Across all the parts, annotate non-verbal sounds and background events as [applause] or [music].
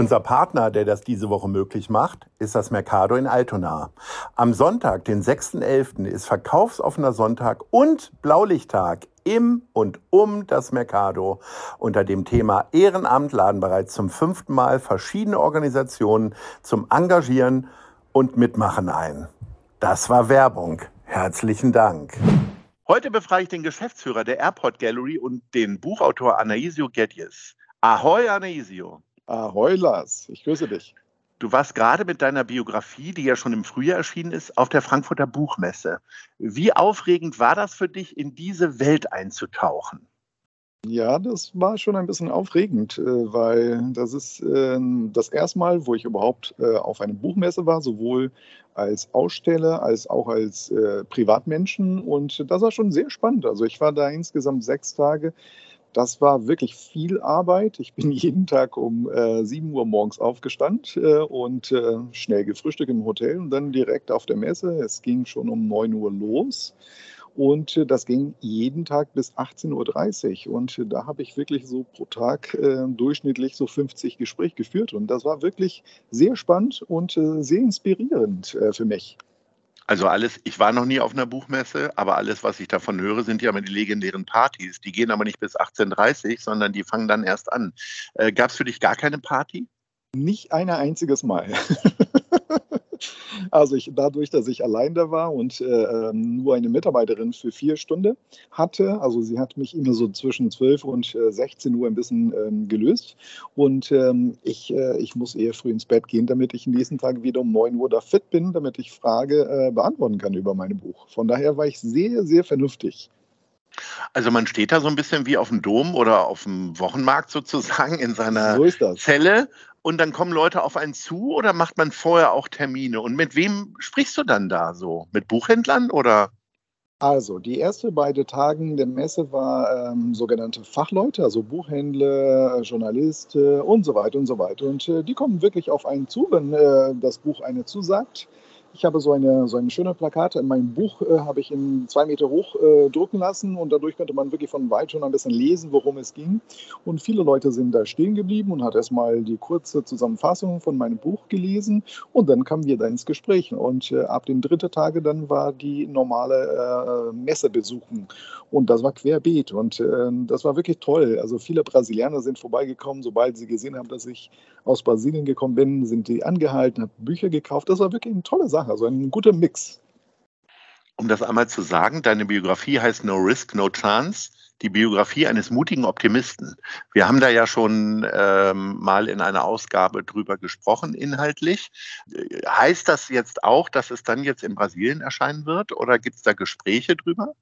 Unser Partner, der das diese Woche möglich macht, ist das Mercado in Altona. Am Sonntag, den 6.11., ist verkaufsoffener Sonntag und Blaulichttag im und um das Mercado. Unter dem Thema Ehrenamt laden bereits zum fünften Mal verschiedene Organisationen zum Engagieren und Mitmachen ein. Das war Werbung. Herzlichen Dank. Heute befrage ich den Geschäftsführer der Airport Gallery und den Buchautor Anaisio Gedjes. Ahoi, Anaisio. Ahoi, Lars. Ich grüße dich. Du warst gerade mit deiner Biografie, die ja schon im Frühjahr erschienen ist, auf der Frankfurter Buchmesse. Wie aufregend war das für dich, in diese Welt einzutauchen? Ja, das war schon ein bisschen aufregend, äh, weil das ist ähm, das erste Mal, wo ich überhaupt äh, auf einer Buchmesse war, sowohl als Aussteller als auch als äh, Privatmenschen. Und das war schon sehr spannend. Also ich war da insgesamt sechs Tage. Das war wirklich viel Arbeit. Ich bin [laughs] jeden Tag um äh, 7 Uhr morgens aufgestanden äh, und äh, schnell gefrühstückt im Hotel und dann direkt auf der Messe. Es ging schon um 9 Uhr los. Und das ging jeden Tag bis 18.30 Uhr. Und da habe ich wirklich so pro Tag äh, durchschnittlich so 50 Gespräche geführt. Und das war wirklich sehr spannend und äh, sehr inspirierend äh, für mich. Also alles, ich war noch nie auf einer Buchmesse, aber alles, was ich davon höre, sind ja immer die legendären Partys. Die gehen aber nicht bis 18.30 Uhr, sondern die fangen dann erst an. Äh, Gab es für dich gar keine Party? Nicht ein einziges Mal. [laughs] Also ich, dadurch, dass ich allein da war und äh, ähm, nur eine Mitarbeiterin für vier Stunden hatte, also sie hat mich immer so zwischen 12 und äh, 16 Uhr ein bisschen ähm, gelöst und ähm, ich, äh, ich muss eher früh ins Bett gehen, damit ich nächsten Tag wieder um 9 Uhr da fit bin, damit ich Frage äh, beantworten kann über mein Buch. Von daher war ich sehr, sehr vernünftig. Also man steht da so ein bisschen wie auf dem Dom oder auf dem Wochenmarkt sozusagen in seiner so Zelle und dann kommen Leute auf einen zu oder macht man vorher auch Termine? Und mit wem sprichst du dann da so? Mit Buchhändlern oder? Also, die ersten beiden Tage der Messe war ähm, sogenannte Fachleute, also Buchhändler, Journalisten und so weiter und so weiter. Und äh, die kommen wirklich auf einen zu, wenn äh, das Buch eine zusagt. Ich habe so eine, so eine schöne Plakate in meinem Buch, äh, habe ich in zwei Meter hoch äh, drucken lassen und dadurch konnte man wirklich von weit schon ein bisschen lesen, worum es ging. Und viele Leute sind da stehen geblieben und hat erstmal die kurze Zusammenfassung von meinem Buch gelesen und dann kamen wir da ins Gespräch. Und äh, ab den dritten Tage dann war die normale äh, Messebesuchen und das war querbeet und äh, das war wirklich toll. Also viele Brasilianer sind vorbeigekommen, sobald sie gesehen haben, dass ich aus Brasilien gekommen bin, sind die angehalten, haben Bücher gekauft. Das war wirklich eine tolle Sache. Sache, also ein guter Mix. Um das einmal zu sagen, deine Biografie heißt No Risk, No Chance, die Biografie eines mutigen Optimisten. Wir haben da ja schon ähm, mal in einer Ausgabe drüber gesprochen, inhaltlich. Heißt das jetzt auch, dass es dann jetzt in Brasilien erscheinen wird oder gibt es da Gespräche drüber?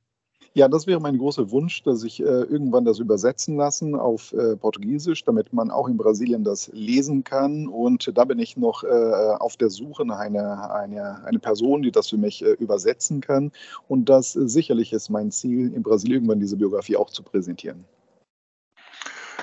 Ja, das wäre mein großer Wunsch, dass ich äh, irgendwann das übersetzen lassen auf äh, Portugiesisch, damit man auch in Brasilien das lesen kann. Und da bin ich noch äh, auf der Suche nach einer eine, eine Person, die das für mich äh, übersetzen kann. Und das äh, sicherlich ist mein Ziel, in Brasilien irgendwann diese Biografie auch zu präsentieren.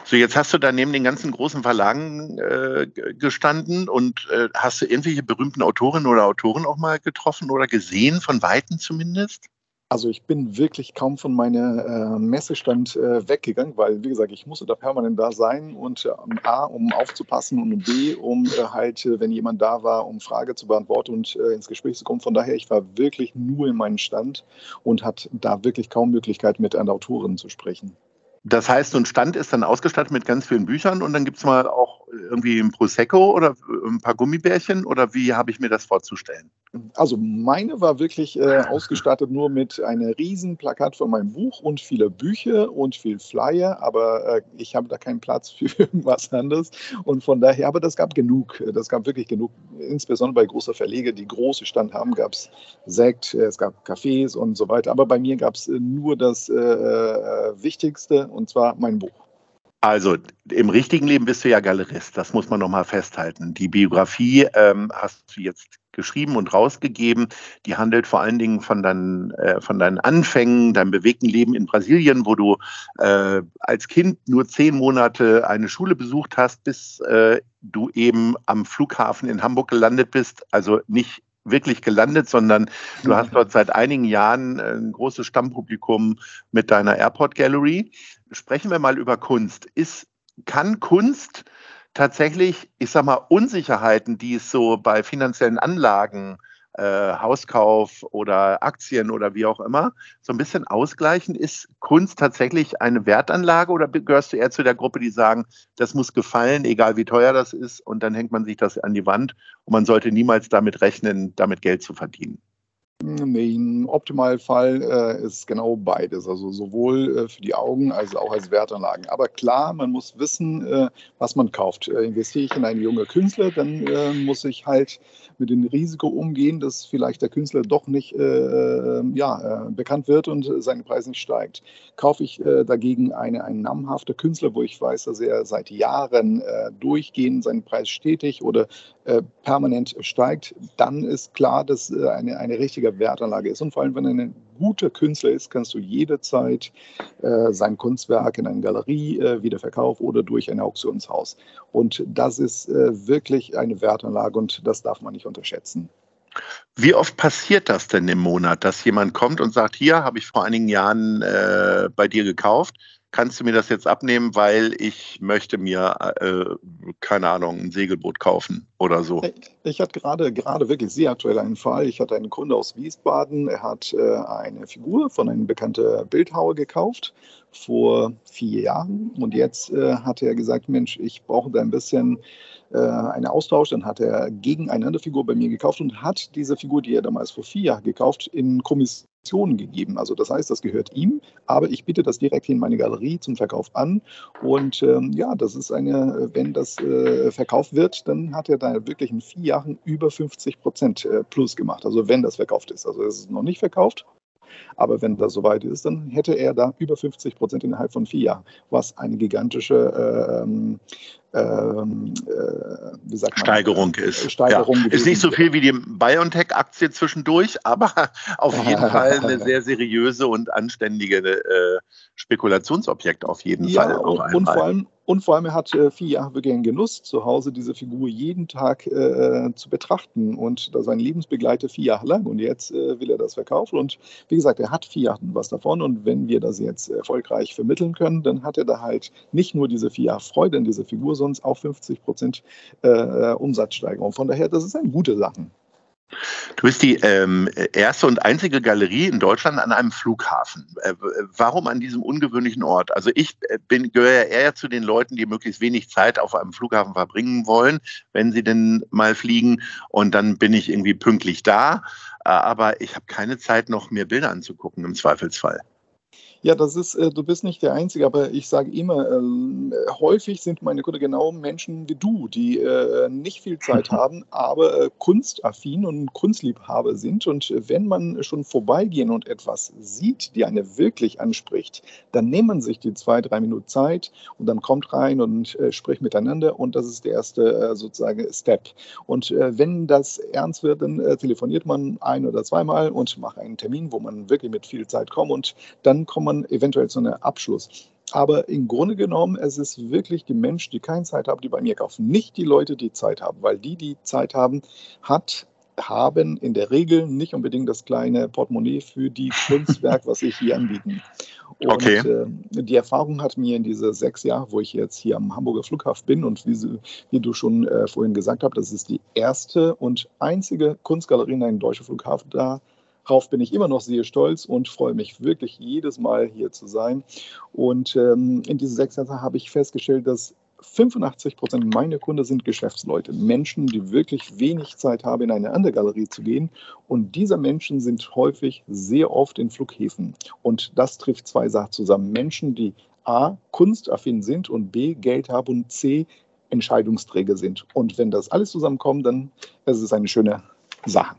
So, jetzt hast du da neben den ganzen großen Verlagen äh, gestanden und äh, hast du irgendwelche berühmten Autorinnen oder Autoren auch mal getroffen oder gesehen, von Weitem zumindest? Also ich bin wirklich kaum von meinem äh, Messestand äh, weggegangen, weil, wie gesagt, ich musste da permanent da sein und äh, A, um aufzupassen und B, um äh, halt, äh, wenn jemand da war, um Frage zu beantworten und äh, ins Gespräch zu kommen. Von daher, ich war wirklich nur in meinem Stand und hatte da wirklich kaum Möglichkeit, mit einer Autorin zu sprechen. Das heißt, so ein Stand ist dann ausgestattet mit ganz vielen Büchern und dann gibt es mal auch irgendwie ein Prosecco oder ein paar Gummibärchen oder wie habe ich mir das vorzustellen? Also meine war wirklich äh, ausgestattet nur mit einem riesen Plakat von meinem Buch und viele Bücher und viel Flyer, aber äh, ich habe da keinen Platz [laughs] für irgendwas anderes und von daher, aber das gab genug, das gab wirklich genug, insbesondere bei großen Verlegen, die große Stand haben, gab es Sekt, es gab Cafés und so weiter, aber bei mir gab es nur das äh, äh, Wichtigste und zwar mein Buch. Also im richtigen Leben bist du ja Galerist, das muss man nochmal festhalten. Die Biografie ähm, hast du jetzt geschrieben und rausgegeben. Die handelt vor allen Dingen von deinen, äh, von deinen Anfängen, deinem bewegten Leben in Brasilien, wo du äh, als Kind nur zehn Monate eine Schule besucht hast, bis äh, du eben am Flughafen in Hamburg gelandet bist. Also nicht wirklich gelandet, sondern du hast dort seit einigen Jahren ein großes Stammpublikum mit deiner Airport Gallery. Sprechen wir mal über Kunst. Ist, kann Kunst tatsächlich, ich sag mal, Unsicherheiten, die es so bei finanziellen Anlagen, äh, Hauskauf oder Aktien oder wie auch immer, so ein bisschen ausgleichen? Ist Kunst tatsächlich eine Wertanlage oder gehörst du eher zu der Gruppe, die sagen, das muss gefallen, egal wie teuer das ist, und dann hängt man sich das an die Wand und man sollte niemals damit rechnen, damit Geld zu verdienen? Nee, Im Optimalfall äh, ist genau beides, also sowohl äh, für die Augen als auch als Wertanlagen. Aber klar, man muss wissen, äh, was man kauft. Äh, investiere ich in einen jungen Künstler, dann äh, muss ich halt mit dem Risiko umgehen, dass vielleicht der Künstler doch nicht äh, ja, bekannt wird und sein Preis nicht steigt. Kaufe ich dagegen eine, einen namhaften Künstler, wo ich weiß, dass er seit Jahren durchgehend seinen Preis stetig oder permanent steigt, dann ist klar, dass eine, eine richtige Wertanlage ist. Und vor allem, wenn er ein guter Künstler ist, kannst du jederzeit äh, sein Kunstwerk in einer Galerie äh, wieder verkaufen oder durch ein Auktionshaus. Und das ist äh, wirklich eine Wertanlage und das darf man nicht unterschätzen. Wie oft passiert das denn im Monat, dass jemand kommt und sagt, hier habe ich vor einigen Jahren äh, bei dir gekauft, kannst du mir das jetzt abnehmen, weil ich möchte mir, äh, keine Ahnung, ein Segelboot kaufen oder so? Ich hatte gerade, gerade wirklich sehr aktuell einen Fall. Ich hatte einen Kunde aus Wiesbaden, er hat äh, eine Figur von einem bekannten Bildhauer gekauft vor vier Jahren und jetzt äh, hat er gesagt, Mensch, ich brauche da ein bisschen äh, einen Austausch. Dann hat er gegeneinander Figur bei mir gekauft und hat diese Figur, die er damals vor vier Jahren gekauft, in Kommission gegeben. Also das heißt, das gehört ihm, aber ich biete das direkt in meine Galerie zum Verkauf an. Und ähm, ja, das ist eine, wenn das äh, verkauft wird, dann hat er da wirklich in vier Jahren über 50 Prozent äh, plus gemacht. Also wenn das verkauft ist. Also es ist noch nicht verkauft, aber wenn das soweit ist, dann hätte er da über 50 Prozent innerhalb von vier Jahren, was eine gigantische ähm, ähm, äh, sagt man, Steigerung ist. Steigerung ja. Ist nicht so viel wie die BioNTech-Aktie zwischendurch, aber [laughs] auf jeden [laughs] Fall eine sehr seriöse und anständige äh, Spekulationsobjekt auf jeden ja, Fall. Und, und, vor allem, und vor allem, er hat äh, vier Jahre einen Genuss, zu Hause diese Figur jeden Tag äh, zu betrachten. Und das war ein Lebensbegleiter vier Jahre lang. Und jetzt äh, will er das verkaufen. Und wie gesagt, er hat vier Jahre was davon. Und wenn wir das jetzt erfolgreich vermitteln können, dann hat er da halt nicht nur diese vier Jahre Freude an dieser Figur, sondern auch 50 Prozent äh, Umsatzsteigerung. Von daher, das ist eine gute Sache. Du bist die ähm, erste und einzige Galerie in Deutschland an einem Flughafen. Äh, warum an diesem ungewöhnlichen Ort? Also ich äh, bin, gehöre eher zu den Leuten, die möglichst wenig Zeit auf einem Flughafen verbringen wollen, wenn sie denn mal fliegen. Und dann bin ich irgendwie pünktlich da. Äh, aber ich habe keine Zeit, noch mir Bilder anzugucken im Zweifelsfall. Ja, das ist, äh, du bist nicht der Einzige, aber ich sage immer, äh, häufig sind meine Kunden genau Menschen wie du, die äh, nicht viel Zeit haben, aber äh, kunstaffin und Kunstliebhaber sind. Und wenn man schon vorbeigehen und etwas sieht, die eine wirklich anspricht, dann nehmen man sich die zwei, drei Minuten Zeit und dann kommt rein und äh, spricht miteinander. Und das ist der erste äh, sozusagen Step. Und wenn das ernst wird, dann telefoniert man ein oder zweimal und macht einen Termin, wo man wirklich mit viel Zeit kommt. Und dann kommt man man eventuell zu einem Abschluss. Aber im Grunde genommen, es ist wirklich die Menschen, die keine Zeit haben, die bei mir kaufen. Nicht die Leute, die Zeit haben, weil die, die Zeit haben, hat haben in der Regel nicht unbedingt das kleine Portemonnaie für die Kunstwerk, was ich hier anbieten. Und okay. äh, die Erfahrung hat mir in diese sechs Jahre, wo ich jetzt hier am Hamburger Flughafen bin und wie, wie du schon äh, vorhin gesagt hast, das ist die erste und einzige Kunstgalerie in einem deutschen Flughafen da, Darauf bin ich immer noch sehr stolz und freue mich wirklich jedes Mal hier zu sein. Und ähm, in diesen sechs Jahren habe ich festgestellt, dass 85 Prozent meiner Kunden sind Geschäftsleute, Menschen, die wirklich wenig Zeit haben, in eine andere Galerie zu gehen. Und diese Menschen sind häufig sehr oft in Flughäfen. Und das trifft zwei Sachen zusammen. Menschen, die A, kunstaffin sind und B, Geld haben und C, Entscheidungsträger sind. Und wenn das alles zusammenkommt, dann ist es eine schöne Sache.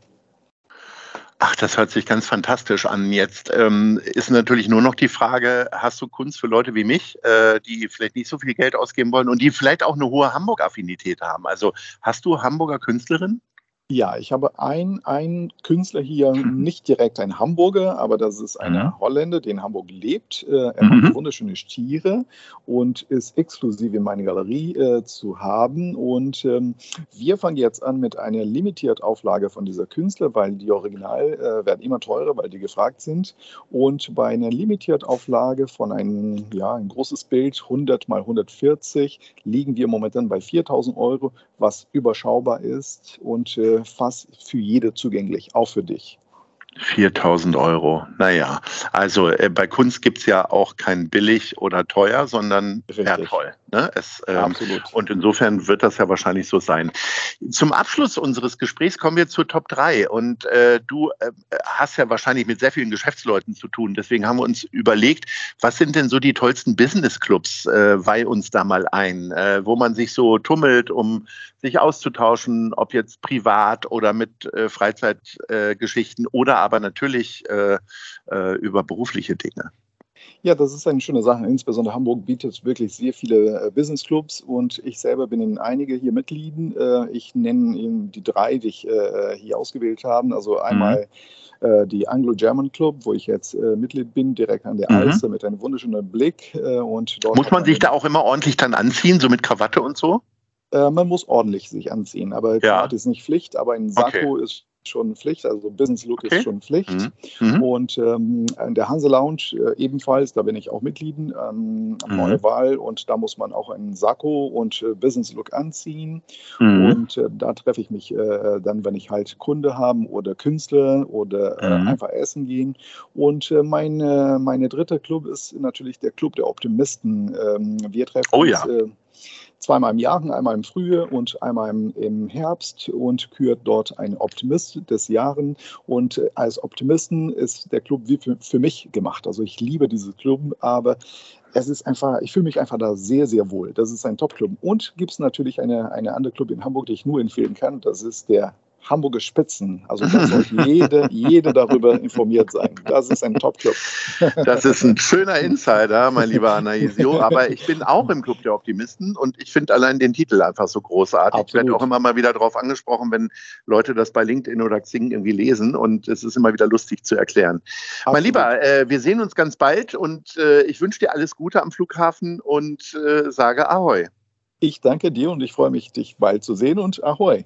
Ach, das hört sich ganz fantastisch an. Jetzt ähm, ist natürlich nur noch die Frage, hast du Kunst für Leute wie mich, äh, die vielleicht nicht so viel Geld ausgeben wollen und die vielleicht auch eine hohe Hamburg-Affinität haben? Also hast du Hamburger Künstlerin? Ja, ich habe einen Künstler hier, nicht direkt ein Hamburger, aber das ist ein Mhm. Holländer, der in Hamburg lebt. Äh, Er Mhm. macht wunderschöne Stiere und ist exklusiv in meiner Galerie äh, zu haben. Und ähm, wir fangen jetzt an mit einer limitiert Auflage von dieser Künstler, weil die Original äh, werden immer teurer, weil die gefragt sind. Und bei einer limitiert Auflage von einem, ja, ein großes Bild, 100 mal 140, liegen wir momentan bei 4000 Euro, was überschaubar ist und äh, fast für jede zugänglich, auch für dich. 4000 Euro. Naja, also äh, bei Kunst gibt's ja auch kein billig oder teuer, sondern wertvoll. Ne? Es, ähm, Absolut. und insofern wird das ja wahrscheinlich so sein. Zum Abschluss unseres Gesprächs kommen wir zur Top 3. Und äh, du äh, hast ja wahrscheinlich mit sehr vielen Geschäftsleuten zu tun. Deswegen haben wir uns überlegt, was sind denn so die tollsten Business-Clubs? Äh, weih uns da mal ein, äh, wo man sich so tummelt, um sich auszutauschen, ob jetzt privat oder mit äh, Freizeitgeschichten äh, oder aber natürlich äh, äh, über berufliche Dinge. Ja, das ist eine schöne Sache. Insbesondere Hamburg bietet wirklich sehr viele äh, Businessclubs und ich selber bin in einige hier Mitglied. Äh, ich nenne Ihnen die drei, die ich hier ausgewählt habe. Also einmal äh, die Anglo-German Club, wo ich jetzt Mitglied bin, direkt an der Mhm. Alster mit einem wunderschönen Blick. Und Muss man sich da auch immer ordentlich dann anziehen, so mit Krawatte und so? Äh, man muss ordentlich sich anziehen, aber Ja. Ist nicht Pflicht, aber ein Sakko ist schon Pflicht, also Business Look Okay. ist schon Pflicht. Mhm. Mhm. Und ähm, in der Hanse Lounge äh, ebenfalls, da bin ich auch Mitglied ähm, Mhm. Neue Wahl und da muss man auch einen Sakko und äh, Business Look anziehen. Mhm. Und äh, da treffe ich mich äh, dann, wenn ich halt Kunde haben oder Künstler oder äh, Mhm. einfach essen gehen. Und äh, meine, meine dritte Club ist natürlich der Club der Optimisten. Ähm, wir treffen Oh uns ja. äh, zweimal im Jahr, einmal im Frühjahr und einmal im, Herbst und kürt dort einen Optimist des Jahres. Und äh, als Optimisten ist der Club wie für, für mich gemacht. Also ich liebe diesen Club, aber es ist einfach, ich fühle mich einfach da sehr, sehr wohl. Das ist ein Top-Club. Und gibt es natürlich eine, eine andere Club in Hamburg, die ich nur empfehlen kann. Das ist der Hamburger Spitzen. Also [laughs] da sollte jede, jede darüber informiert sein. Das ist ein Top-Club. [laughs] Das ist ein schöner Insider, mein lieber Anaisio. [laughs] Aber ich bin auch im Club der Optimisten und ich finde allein den Titel einfach so großartig. Ich werde Absolut. auch immer mal wieder darauf angesprochen, wenn Leute das bei LinkedIn oder Xing irgendwie lesen und es ist immer wieder lustig zu erklären. Mein Absolut. Lieber, äh, wir sehen uns ganz bald und äh, ich wünsche dir alles Gute am Flughafen und äh, sage Ahoi. Ich danke dir und ich freue mich, dich bald zu sehen und Ahoi.